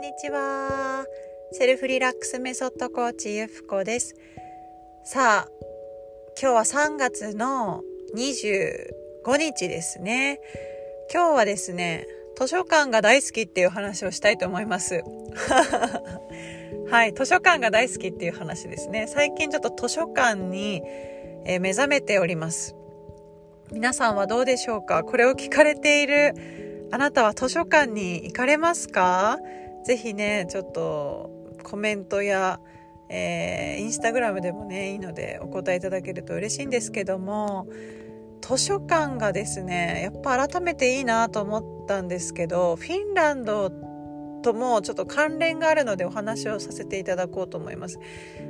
んにちは。セルフリラックスメソッドコーチゆふこです。さあ、今日は3月の25日ですね。今日はですね、図書館が大好きっていう話をしたいと思います。はい、図書館が大好きっていう話ですね。最近ちょっと図書館に、え目覚めております。皆さんはどうでしょうか？これを聞かれているあなたは図書館に行かれますか？ぜひね、ちょっとコメントや、えー、インスタグラムでもね、いいのでお答えいただけると嬉しいんですけども、図書館がですね、やっぱ改めていいなと思ったんですけど、フィンランドともちょっと関連があるのでお話をさせていただこうと思います。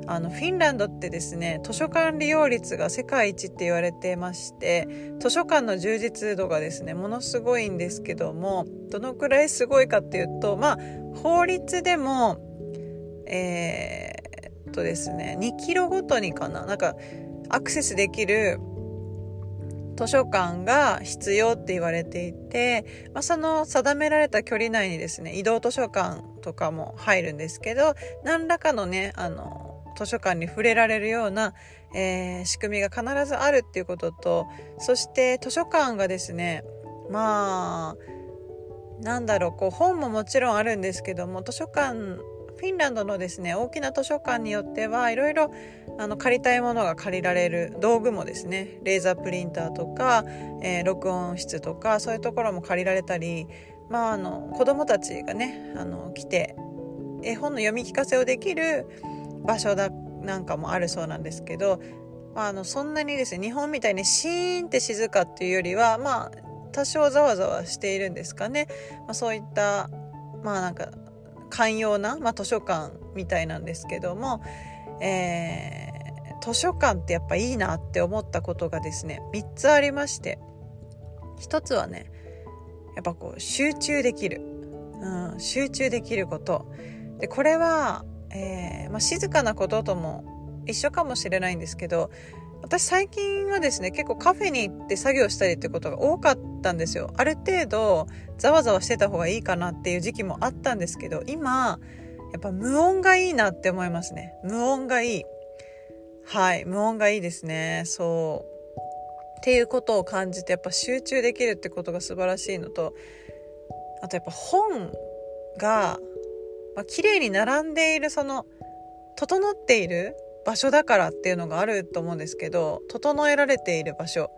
あのフィンランドってですね図書館利用率が世界一って言われてまして図書館の充実度がですねものすごいんですけどもどのくらいすごいかっていうとまあ法律でもえー、っとですね2キロごとにかななんかアクセスできる図書館が必要って言われていて、まあ、その定められた距離内にですね移動図書館とかも入るんですけど何らかのねあの図書館に触れられるような、えー、仕組みが必ずあるっていうこととそして図書館がですねまあなんだろうこう本ももちろんあるんですけども図書館フィンランドのですね大きな図書館によってはいろいろあの借りたいものが借りられる道具もですねレーザープリンターとか、えー、録音室とかそういうところも借りられたり、まあ、あの子どもたちがねあの来て絵本の読み聞かせをできる場所だなんかもあるそうなんですけど、まあ、あのそんなにですね日本みたいにシーンって静かっていうよりはまあ多少ざわざわしているんですかね、まあ、そういったまあなんか寛容な、まあ、図書館みたいなんですけども、えー、図書館ってやっぱいいなって思ったことがですね3つありまして。1つはねやっぱこう集中できる、うん、集中できること。でこれは、えーまあ、静かなこととも一緒かもしれないんですけど私最近はですね結構カフェに行って作業したりってことが多かったんですよ。ある程度ざわざわしてた方がいいかなっていう時期もあったんですけど今やっぱ無音がいいなって思いますね。無音がいい。はい無音がいいですね。そう。っていうことを感じてやっぱ集中できるってことが素晴らしいのとあとやっぱ本が、まあ、綺麗に並んでいるその整っている場所だからっていうのがあると思うんですけど整えられている場所、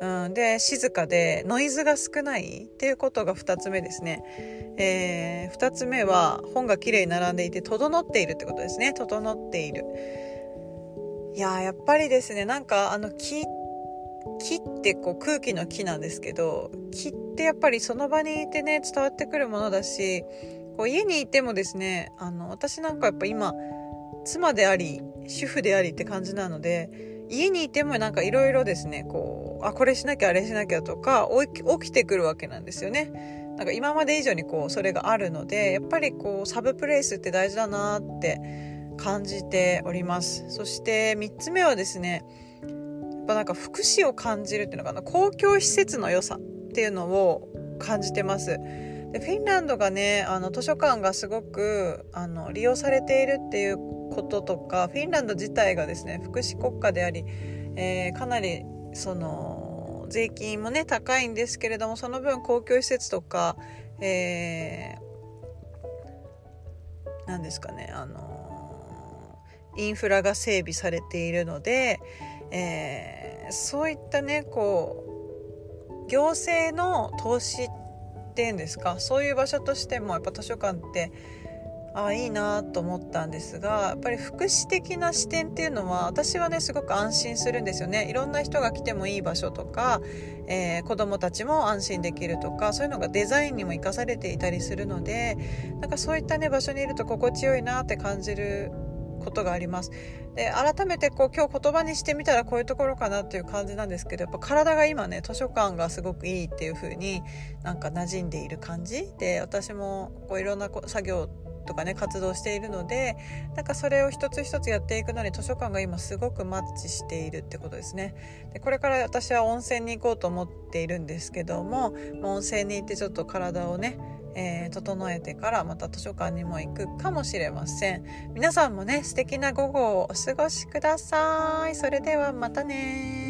うん、で静かでノイズが少ないっていうことが2つ目ですね、えー、2つ目は本がきれいに並んでいて整っているってことですね。整っている。いややっぱりですねなんかあの木木ってこう空気の木なんですけど木ってやっぱりその場にいてね伝わってくるものだしこう家にいてもですねあの私なんかやっぱ今妻であり主婦でありって感じなので家にいてもなんかいろいろですねこうあこれしなきゃあれしなきゃとか起きてくるわけなんですよね。なんか今まで以上にこうそれがあるのでやっぱりこうサブプレイスって大事だなって感じております。そして3つ目はですねやっぱなんか福祉を感じるっていうのかな。公共施設の良さっていうのを感じてます。でフィンランドがねあの図書館がすごくあの利用されているっていうこととかフィンランド自体がですね福祉国家であり、えー、かなりその税金もね高いんですけれどもその分公共施設とか、えー、何ですかねあのインフラが整備されているので、えー、そういったねこう行政の投資っていうんですかそういう場所としてもやっぱ図書館ってあいいなと思ったんですがやっぱり福祉的な視点っていうのは私はねすごく安心するんですよね。いろんな人が来てもいい場所とか、えー、子どもたちも安心できるとかそういうのがデザインにも生かされていたりするのでなんかそういったね場所にいると心地よいなって感じることがあります。で改めてこう今日言葉にしてみたらこういうところかなっていう感じなんですけどやっぱ体が今ね図書館がすごくいいっていう風になんか馴染んでいる感じで私もこういろんな作業とかね活動しているのでなんかそれを一つ一つやっていくのに図書館が今すごくマッチしているってことですね。でこれから私は温泉に行こうと思っているんですけども温泉に行ってちょっと体をね、えー、整えてからまた図書館にも行くかもしれません。皆さんもね素敵な午後をお過ごしください。それではまたね